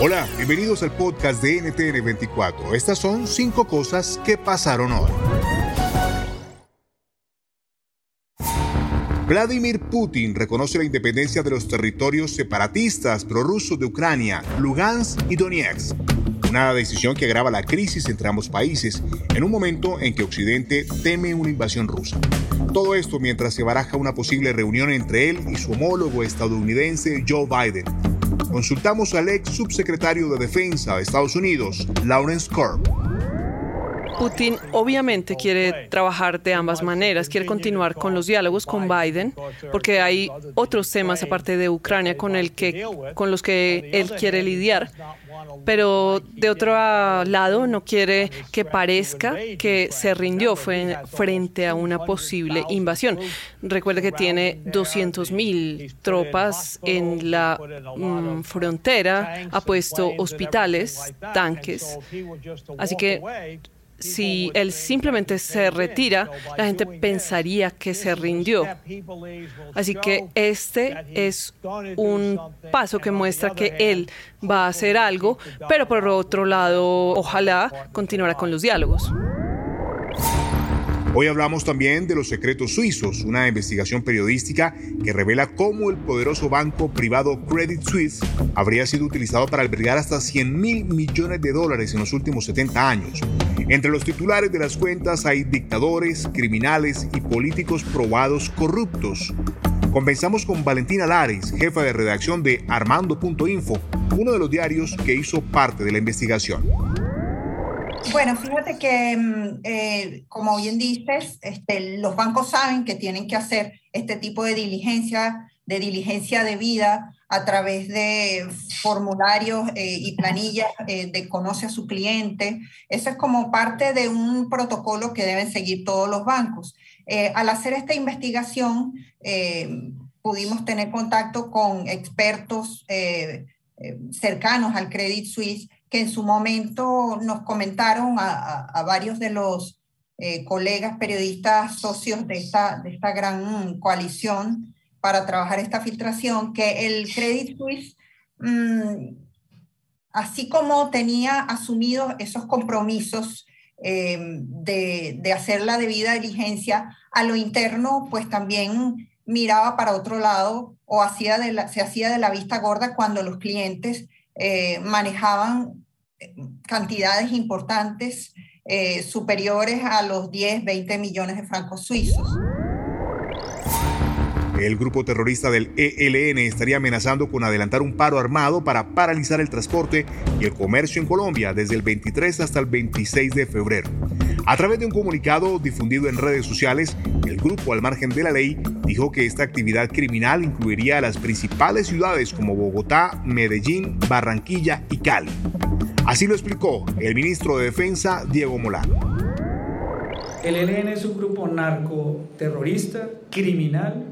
Hola, bienvenidos al podcast de NTN 24. Estas son cinco cosas que pasaron hoy. Vladimir Putin reconoce la independencia de los territorios separatistas prorrusos de Ucrania, Lugansk y Donetsk. Una decisión que agrava la crisis entre ambos países en un momento en que Occidente teme una invasión rusa. Todo esto mientras se baraja una posible reunión entre él y su homólogo estadounidense Joe Biden. Consultamos al ex subsecretario de Defensa de Estados Unidos, Lawrence Korb. Putin obviamente quiere trabajar de ambas maneras, quiere continuar con los diálogos con Biden, porque hay otros temas aparte de Ucrania con, los que él quiere lidiar. Pero de otro lado, no quiere que parezca que se rindió frente a una posible invasión. Recuerde que tiene 200.000 tropas en la mm, frontera, ha puesto hospitales, tanques. Así que si él simplemente se retira, la gente pensaría que se rindió. Así que este es un paso que muestra que él va a hacer algo, pero por otro lado, ojalá continuará con los diálogos. Hoy hablamos también de los secretos suizos, una investigación periodística que revela cómo el poderoso banco privado Credit Suisse habría sido utilizado para albergar hasta 100 mil millones de dólares en los últimos 70 años. Entre los titulares de las cuentas hay dictadores, criminales y políticos probados corruptos. Conversamos con Valentina Lares, jefa de redacción de Armando.info, uno de los diarios que hizo parte de la investigación. Bueno, fíjate que, mm, eh, como bien dices, este, los bancos saben que tienen que hacer este tipo de diligencia, de diligencia de vida a través de formularios eh, y planillas eh, de conoce a su cliente. Eso es como parte de un protocolo que deben seguir todos los bancos. al hacer esta investigación, pudimos tener contacto con expertos cercanos al Credit Suisse que en su momento nos comentaron a, varios de los eh, colegas periodistas socios de esta, de esta gran coalición para trabajar esta filtración, que el Credit Suisse, mm, así como tenía asumido esos compromisos eh, de, de, hacer la debida diligencia a lo interno, pues también miraba para otro lado o hacía de la, se hacía de la vista gorda cuando los clientes eh, manejaban eh, cantidades importantes eh, superiores a los 10, 20 millones de francos suizos. El grupo terrorista del ELN estaría amenazando con adelantar un paro armado para paralizar el transporte y el comercio en Colombia desde el 23 hasta el 26 de febrero. A través de un comunicado difundido en redes sociales, el grupo, al margen de la ley, dijo que esta actividad criminal incluiría a las principales ciudades como Bogotá, Medellín, Barranquilla y Cali. Así lo explicó el ministro de Defensa, Diego Molano. El ELN es un grupo narcoterrorista, criminal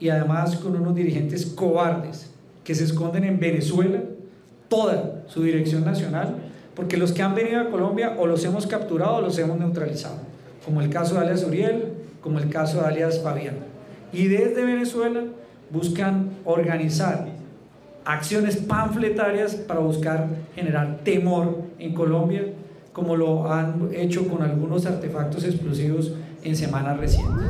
y además con unos dirigentes cobardes que se esconden en Venezuela, toda su dirección nacional, porque los que han venido a Colombia o los hemos capturado o los hemos neutralizado, como el caso de alias Uriel, como el caso de alias Fabián. Y desde Venezuela buscan organizar acciones panfletarias para buscar generar temor en Colombia, como lo han hecho con algunos artefactos explosivos en semanas recientes.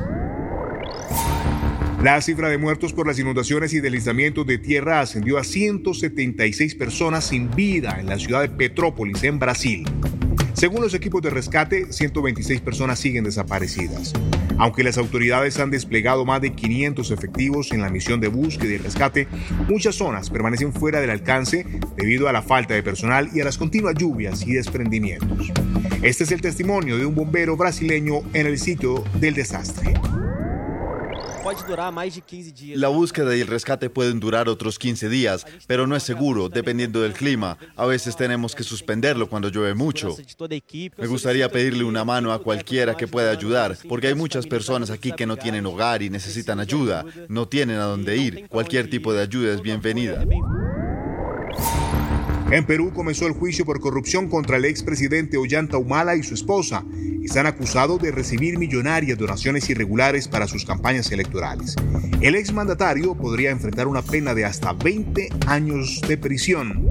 La cifra de muertos por las inundaciones y deslizamientos de tierra ascendió a 176 personas sin vida en la ciudad de Petrópolis, en Brasil. Según los equipos de rescate, 126 personas siguen desaparecidas. Aunque las autoridades han desplegado más de 500 efectivos en la misión de búsqueda y rescate, muchas zonas permanecen fuera del alcance debido a la falta de personal y a las continuas lluvias y desprendimientos. Este es el testimonio de un bombero brasileño en el sitio del desastre. La búsqueda y el rescate pueden durar otros 15 días, pero no es seguro, dependiendo del clima. A veces tenemos que suspenderlo cuando llueve mucho. Me gustaría pedirle una mano a cualquiera que pueda ayudar, porque hay muchas personas aquí que no tienen hogar y necesitan ayuda, no tienen a dónde ir. Cualquier tipo de ayuda es bienvenida. En Perú comenzó el juicio por corrupción contra el expresidente Ollanta Humala y su esposa. Están acusados de recibir millonarias donaciones irregulares para sus campañas electorales. El exmandatario podría enfrentar una pena de hasta 20 años de prisión.